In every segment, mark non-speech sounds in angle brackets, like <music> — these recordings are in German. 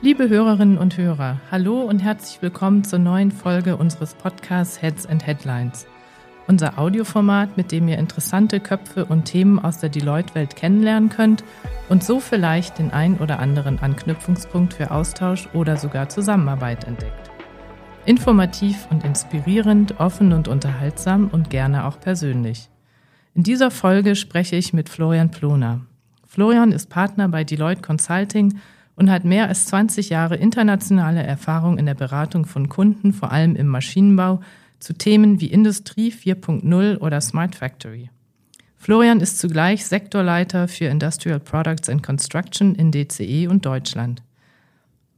Liebe Hörerinnen und Hörer, hallo und herzlich willkommen zur neuen Folge unseres Podcasts Heads and Headlines. Unser Audioformat, mit dem ihr interessante Köpfe und Themen aus der Deloitte-Welt kennenlernen könnt und so vielleicht den ein oder anderen Anknüpfungspunkt für Austausch oder sogar Zusammenarbeit entdeckt. Informativ und inspirierend, offen und unterhaltsam und gerne auch persönlich. In dieser Folge spreche ich mit Florian Ploner. Florian ist Partner bei Deloitte Consulting und hat mehr als 20 Jahre internationale Erfahrung in der Beratung von Kunden, vor allem im Maschinenbau, zu Themen wie Industrie 4.0 oder Smart Factory. Florian ist zugleich Sektorleiter für Industrial Products and Construction in DCE und Deutschland.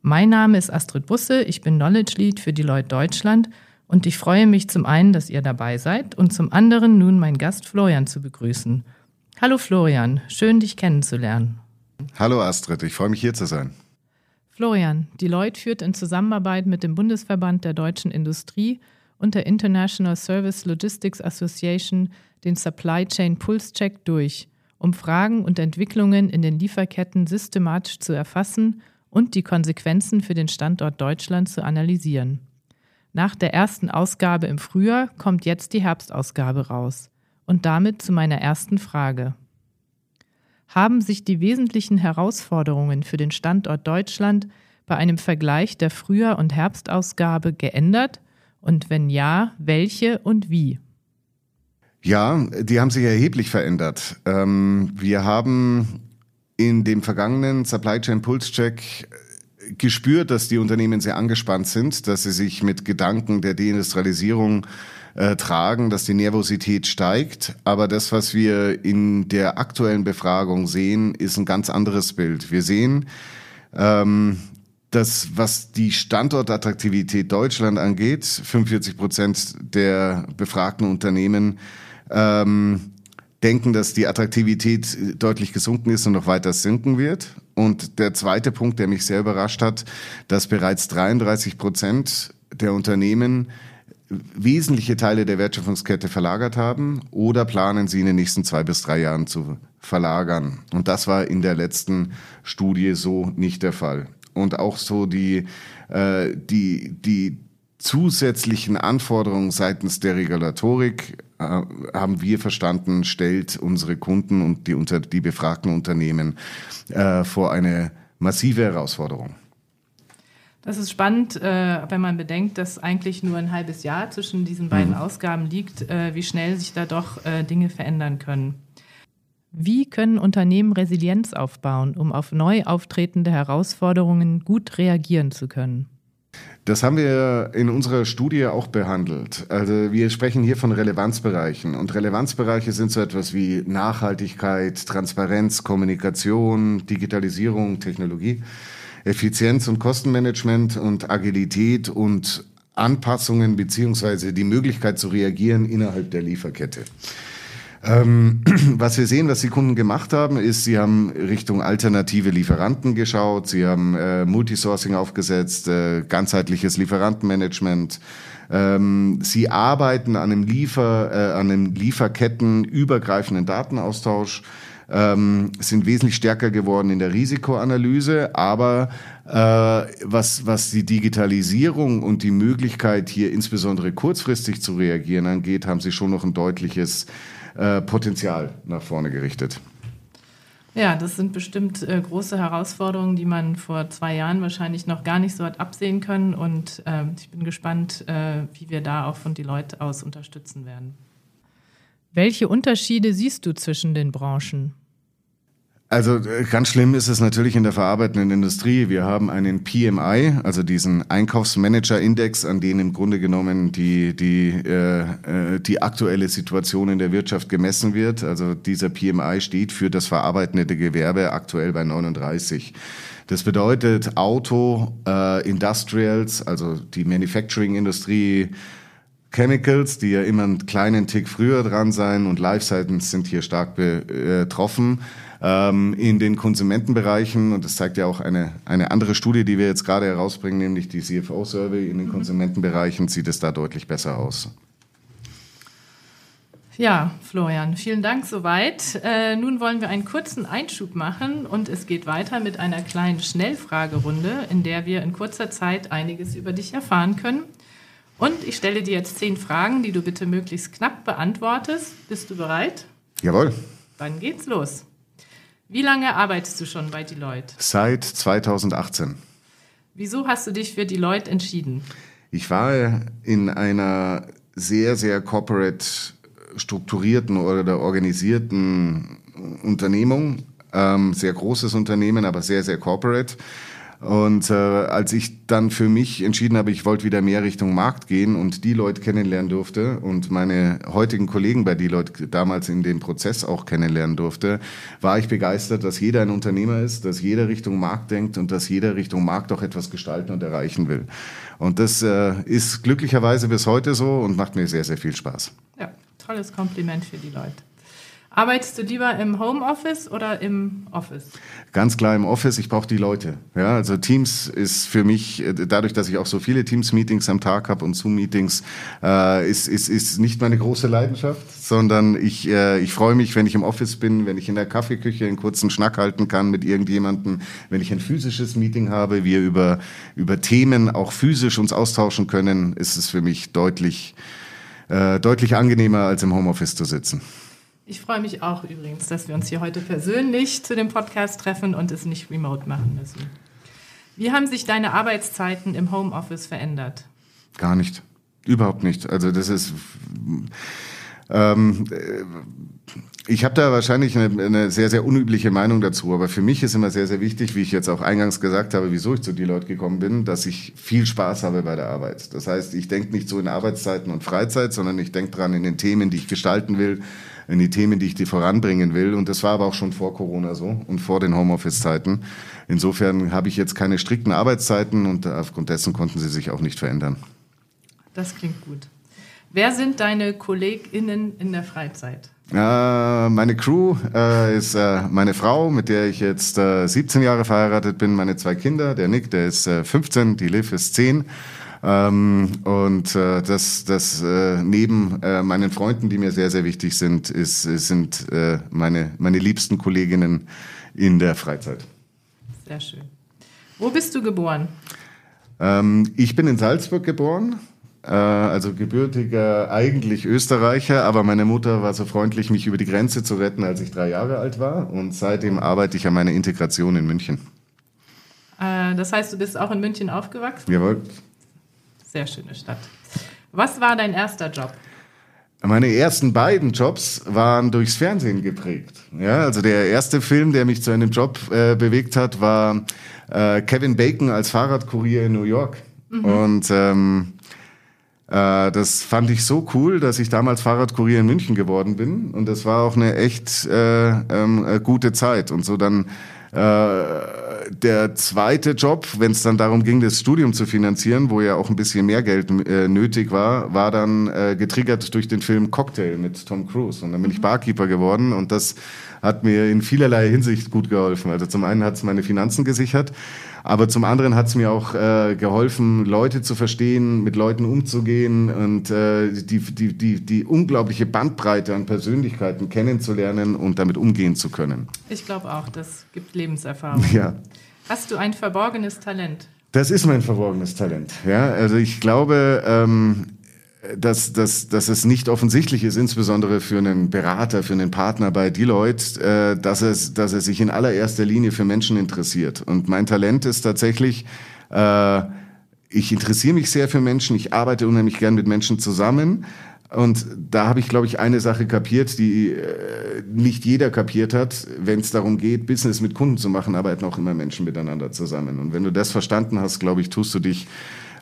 Mein Name ist Astrid Busse, ich bin Knowledge Lead für Deloitte Deutschland und ich freue mich zum einen, dass ihr dabei seid und zum anderen nun meinen Gast Florian zu begrüßen. Hallo Florian, schön dich kennenzulernen. Hallo Astrid, ich freue mich hier zu sein. Florian, Deloitte führt in Zusammenarbeit mit dem Bundesverband der deutschen Industrie und der International Service Logistics Association den Supply Chain Pulse Check durch, um Fragen und Entwicklungen in den Lieferketten systematisch zu erfassen und die Konsequenzen für den Standort Deutschland zu analysieren. Nach der ersten Ausgabe im Frühjahr kommt jetzt die Herbstausgabe raus. Und damit zu meiner ersten Frage. Haben sich die wesentlichen Herausforderungen für den Standort Deutschland bei einem Vergleich der Frühjahr- und Herbstausgabe geändert? Und wenn ja, welche und wie? Ja, die haben sich erheblich verändert. Ähm, wir haben in dem vergangenen Supply Chain Pulse Check gespürt, dass die Unternehmen sehr angespannt sind, dass sie sich mit Gedanken der Deindustrialisierung äh, tragen, dass die Nervosität steigt. Aber das, was wir in der aktuellen Befragung sehen, ist ein ganz anderes Bild. Wir sehen, ähm, dass was die Standortattraktivität Deutschland angeht, 45 Prozent der befragten Unternehmen ähm, denken, dass die Attraktivität deutlich gesunken ist und noch weiter sinken wird. Und der zweite Punkt, der mich sehr überrascht hat, dass bereits 33 Prozent der Unternehmen wesentliche Teile der Wertschöpfungskette verlagert haben oder planen sie in den nächsten zwei bis drei Jahren zu verlagern. Und das war in der letzten Studie so nicht der Fall. Und auch so die, äh, die, die zusätzlichen Anforderungen seitens der Regulatorik äh, haben wir verstanden, stellt unsere Kunden und die, unter, die befragten Unternehmen äh, vor eine massive Herausforderung. Das ist spannend, äh, wenn man bedenkt, dass eigentlich nur ein halbes Jahr zwischen diesen beiden mhm. Ausgaben liegt, äh, wie schnell sich da doch äh, Dinge verändern können. Wie können Unternehmen Resilienz aufbauen, um auf neu auftretende Herausforderungen gut reagieren zu können? Das haben wir in unserer Studie auch behandelt. Also wir sprechen hier von Relevanzbereichen. Und Relevanzbereiche sind so etwas wie Nachhaltigkeit, Transparenz, Kommunikation, Digitalisierung, Technologie. Effizienz und Kostenmanagement und Agilität und Anpassungen beziehungsweise die Möglichkeit zu reagieren innerhalb der Lieferkette. Ähm, <clears throat> was wir sehen, was die Kunden gemacht haben, ist, sie haben Richtung alternative Lieferanten geschaut, sie haben äh, Multisourcing aufgesetzt, äh, ganzheitliches Lieferantenmanagement. Ähm, sie arbeiten an einem Liefer, äh, an einem Lieferkettenübergreifenden Datenaustausch ähm, sind wesentlich stärker geworden in der Risikoanalyse, aber äh, was, was die Digitalisierung und die Möglichkeit, hier insbesondere kurzfristig zu reagieren angeht, haben sie schon noch ein deutliches äh, Potenzial nach vorne gerichtet. Ja, das sind bestimmt äh, große Herausforderungen, die man vor zwei Jahren wahrscheinlich noch gar nicht so hat absehen können. Und äh, ich bin gespannt, äh, wie wir da auch von Deloitte aus unterstützen werden. Welche Unterschiede siehst du zwischen den Branchen? Also äh, ganz schlimm ist es natürlich in der verarbeitenden Industrie. Wir haben einen PMI, also diesen Einkaufsmanager-Index, an dem im Grunde genommen die, die, äh, äh die aktuelle Situation in der Wirtschaft gemessen wird. Also dieser PMI steht für das verarbeitende Gewerbe aktuell bei 39. Das bedeutet Auto, äh, Industrials, also die Manufacturing-Industrie, Chemicals, die ja immer einen kleinen Tick früher dran sein und Life Sciences sind hier stark betroffen. Ähm, in den Konsumentenbereichen, und das zeigt ja auch eine, eine andere Studie, die wir jetzt gerade herausbringen, nämlich die CFO-Survey, in den mhm. Konsumentenbereichen sieht es da deutlich besser aus. Ja, Florian, vielen Dank soweit. Äh, nun wollen wir einen kurzen Einschub machen und es geht weiter mit einer kleinen Schnellfragerunde, in der wir in kurzer Zeit einiges über dich erfahren können. Und ich stelle dir jetzt zehn Fragen, die du bitte möglichst knapp beantwortest. Bist du bereit? Jawohl. Dann geht's los. Wie lange arbeitest du schon bei Deloitte? Seit 2018. Wieso hast du dich für Deloitte entschieden? Ich war in einer sehr, sehr corporate strukturierten oder organisierten Unternehmung, ähm, sehr großes Unternehmen, aber sehr, sehr corporate. Und äh, als ich dann für mich entschieden habe, ich wollte wieder mehr Richtung Markt gehen und die Leute kennenlernen durfte und meine heutigen Kollegen bei Deloitte damals in dem Prozess auch kennenlernen durfte, war ich begeistert, dass jeder ein Unternehmer ist, dass jeder Richtung Markt denkt und dass jeder Richtung Markt auch etwas gestalten und erreichen will. Und das äh, ist glücklicherweise bis heute so und macht mir sehr, sehr viel Spaß. Ja, tolles Kompliment für die Leute. Arbeitest du lieber im Homeoffice oder im Office? Ganz klar im Office. Ich brauche die Leute. Ja, also Teams ist für mich, äh, dadurch, dass ich auch so viele Teams-Meetings am Tag habe und Zoom-Meetings, äh, ist, ist, ist nicht meine große Leidenschaft, sondern ich, äh, ich freue mich, wenn ich im Office bin, wenn ich in der Kaffeeküche einen kurzen Schnack halten kann mit irgendjemandem, wenn ich ein physisches Meeting habe, wir über, über Themen auch physisch uns austauschen können, ist es für mich deutlich, äh, deutlich angenehmer, als im Homeoffice zu sitzen. Ich freue mich auch übrigens, dass wir uns hier heute persönlich zu dem Podcast treffen und es nicht remote machen müssen. Wie haben sich deine Arbeitszeiten im Homeoffice verändert? Gar nicht. Überhaupt nicht. Also das ist. Ähm, äh, ich habe da wahrscheinlich eine, eine, sehr, sehr unübliche Meinung dazu, aber für mich ist immer sehr, sehr wichtig, wie ich jetzt auch eingangs gesagt habe, wieso ich zu Deloitte gekommen bin, dass ich viel Spaß habe bei der Arbeit. Das heißt, ich denke nicht so in Arbeitszeiten und Freizeit, sondern ich denke dran in den Themen, die ich gestalten will, in die Themen, die ich dir voranbringen will. Und das war aber auch schon vor Corona so und vor den Homeoffice-Zeiten. Insofern habe ich jetzt keine strikten Arbeitszeiten und aufgrund dessen konnten sie sich auch nicht verändern. Das klingt gut. Wer sind deine KollegInnen in der Freizeit? Äh, meine Crew äh, ist äh, meine Frau, mit der ich jetzt 17 äh, Jahre verheiratet bin, meine zwei Kinder, der Nick, der ist 15, äh, die Liv ist 10 ähm, und äh, das, das äh, neben äh, meinen Freunden, die mir sehr, sehr wichtig sind, ist, sind äh, meine, meine liebsten Kolleginnen in der Freizeit. Sehr schön. Wo bist du geboren? Ähm, ich bin in Salzburg geboren äh, also gebürtiger eigentlich Österreicher, aber meine Mutter war so freundlich, mich über die Grenze zu retten, als ich drei Jahre alt war. Und seitdem arbeite ich an meiner Integration in München. Äh, das heißt, du bist auch in München aufgewachsen? Jawohl. Sehr schöne Stadt. Was war dein erster Job? Meine ersten beiden Jobs waren durchs Fernsehen geprägt. Ja, also der erste Film, der mich zu einem Job äh, bewegt hat, war äh, Kevin Bacon als Fahrradkurier in New York. Mhm. Und ähm, äh, das fand ich so cool, dass ich damals Fahrradkurier in München geworden bin. Und das war auch eine echt äh, ähm, äh, gute Zeit. Und so dann äh, der zweite Job, wenn es dann darum ging, das Studium zu finanzieren, wo ja auch ein bisschen mehr Geld äh, nötig war, war dann äh, getriggert durch den Film Cocktail mit Tom Cruise. Und dann bin ich. Barkeeper geworden und das hat mir in vielerlei Hinsicht gut geholfen. Also zum einen hat es meine Finanzen gesichert, aber zum anderen hat es mir auch äh, geholfen, Leute zu verstehen, mit Leuten umzugehen und äh, die, die, die, die unglaubliche Bandbreite an Persönlichkeiten kennenzulernen und damit umgehen zu können. Ich glaube auch, das gibt Lebenserfahrung. Ja. Hast du ein verborgenes Talent? Das ist mein verborgenes Talent. Ja, also ich glaube, ähm, dass, dass, dass es nicht offensichtlich ist, insbesondere für einen Berater, für einen Partner bei Deloitte, äh, dass, es, dass er sich in allererster Linie für Menschen interessiert. Und mein Talent ist tatsächlich, äh, ich interessiere mich sehr für Menschen, ich arbeite unheimlich gern mit Menschen zusammen. Und da habe ich, glaube ich, eine Sache kapiert, die äh, nicht jeder kapiert hat. Wenn es darum geht, Business mit Kunden zu machen, arbeiten auch immer Menschen miteinander zusammen. Und wenn du das verstanden hast, glaube ich, tust du dich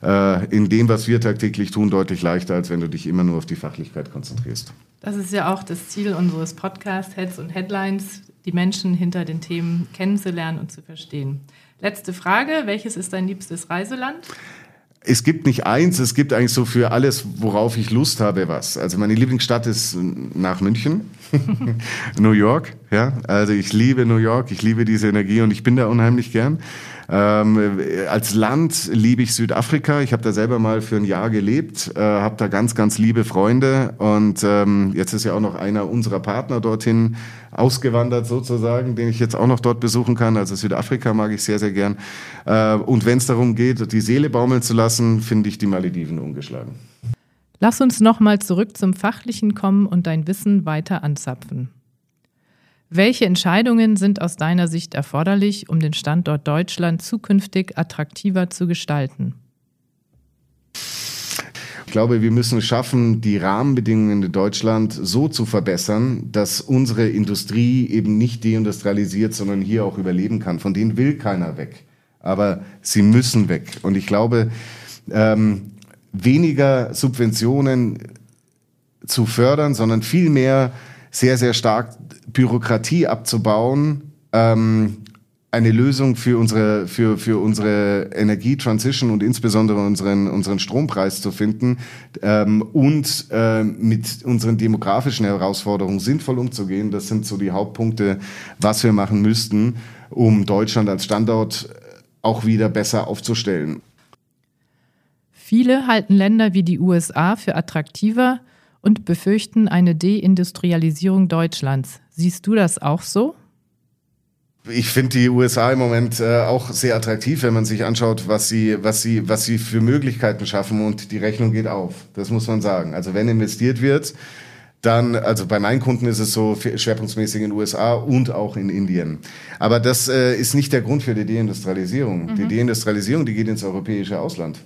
in dem, was wir tagtäglich tun, deutlich leichter, als wenn du dich immer nur auf die Fachlichkeit konzentrierst. Das ist ja auch das Ziel unseres Podcasts Heads und Headlines, die Menschen hinter den Themen kennenzulernen und zu verstehen. Letzte Frage, welches ist dein liebstes Reiseland? Es gibt nicht eins, es gibt eigentlich so für alles, worauf ich Lust habe, was. Also meine Lieblingsstadt ist nach München. <laughs> New York, ja. Also ich liebe New York, ich liebe diese Energie und ich bin da unheimlich gern. Ähm, als Land liebe ich Südafrika. Ich habe da selber mal für ein Jahr gelebt, äh, habe da ganz, ganz liebe Freunde und ähm, jetzt ist ja auch noch einer unserer Partner dorthin ausgewandert sozusagen, den ich jetzt auch noch dort besuchen kann. Also Südafrika mag ich sehr, sehr gern. Äh, und wenn es darum geht, die Seele baumeln zu lassen, finde ich die Malediven ungeschlagen. Lass uns nochmal zurück zum Fachlichen kommen und dein Wissen weiter anzapfen. Welche Entscheidungen sind aus deiner Sicht erforderlich, um den Standort Deutschland zukünftig attraktiver zu gestalten? Ich glaube, wir müssen es schaffen, die Rahmenbedingungen in Deutschland so zu verbessern, dass unsere Industrie eben nicht deindustrialisiert, sondern hier auch überleben kann. Von denen will keiner weg. Aber sie müssen weg. Und ich glaube, ähm, weniger Subventionen zu fördern, sondern vielmehr sehr, sehr stark Bürokratie abzubauen, ähm, eine Lösung für unsere, für, für unsere Energietransition und insbesondere unseren, unseren Strompreis zu finden ähm, und äh, mit unseren demografischen Herausforderungen sinnvoll umzugehen. Das sind so die Hauptpunkte, was wir machen müssten, um Deutschland als Standort auch wieder besser aufzustellen. Viele halten Länder wie die USA für attraktiver und befürchten eine Deindustrialisierung Deutschlands. Siehst du das auch so? Ich finde die USA im Moment äh, auch sehr attraktiv, wenn man sich anschaut, was sie, was, sie, was sie für Möglichkeiten schaffen und die Rechnung geht auf. Das muss man sagen. Also wenn investiert wird, dann, also bei meinen Kunden ist es so schwerpunktmäßig in den USA und auch in Indien. Aber das äh, ist nicht der Grund für die Deindustrialisierung. Mhm. Die Deindustrialisierung, die geht ins europäische Ausland.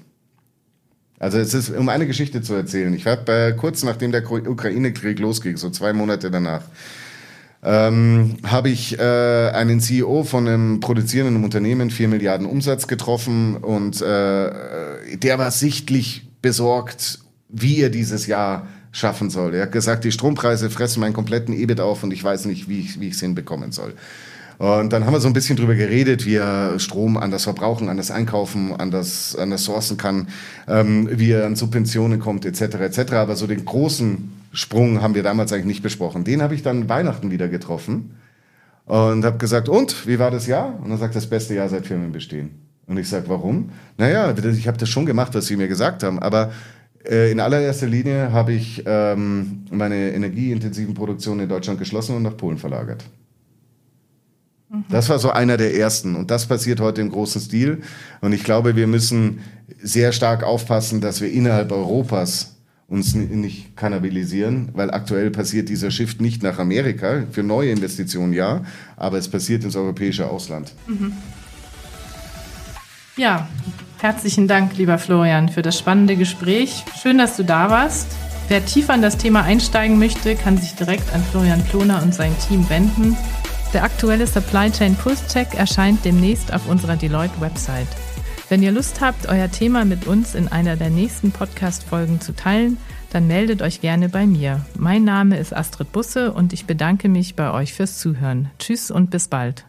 Also es ist, um eine Geschichte zu erzählen. Ich habe äh, kurz nachdem der Ukraine-Krieg losging, so zwei Monate danach, ähm, habe ich äh, einen CEO von einem produzierenden Unternehmen, vier Milliarden Umsatz getroffen und äh, der war sichtlich besorgt, wie er dieses Jahr schaffen soll. Er hat gesagt, die Strompreise fressen meinen kompletten EBIT auf und ich weiß nicht, wie ich, wie ich es hinbekommen soll. Und dann haben wir so ein bisschen drüber geredet, wie er Strom anders verbrauchen, anders einkaufen, anders, anders sourcen kann, ähm, wie er an Subventionen kommt, etc. etc. Aber so den großen Sprung haben wir damals eigentlich nicht besprochen. Den habe ich dann Weihnachten wieder getroffen und habe gesagt, und, wie war das Jahr? Und er sagt, das beste Jahr seit Firmenbestehen. Und ich sage, warum? Naja, ich habe das schon gemacht, was Sie mir gesagt haben, aber äh, in allererster Linie habe ich ähm, meine energieintensiven Produktionen in Deutschland geschlossen und nach Polen verlagert. Das war so einer der ersten. Und das passiert heute im großen Stil. Und ich glaube, wir müssen sehr stark aufpassen, dass wir innerhalb Europas uns nicht kannibalisieren, weil aktuell passiert dieser Shift nicht nach Amerika, für neue Investitionen ja, aber es passiert ins europäische Ausland. Mhm. Ja, herzlichen Dank, lieber Florian, für das spannende Gespräch. Schön, dass du da warst. Wer tiefer in das Thema einsteigen möchte, kann sich direkt an Florian Ploner und sein Team wenden. Der aktuelle Supply Chain Pulse Check erscheint demnächst auf unserer Deloitte-Website. Wenn ihr Lust habt, euer Thema mit uns in einer der nächsten Podcast-Folgen zu teilen, dann meldet euch gerne bei mir. Mein Name ist Astrid Busse und ich bedanke mich bei euch fürs Zuhören. Tschüss und bis bald.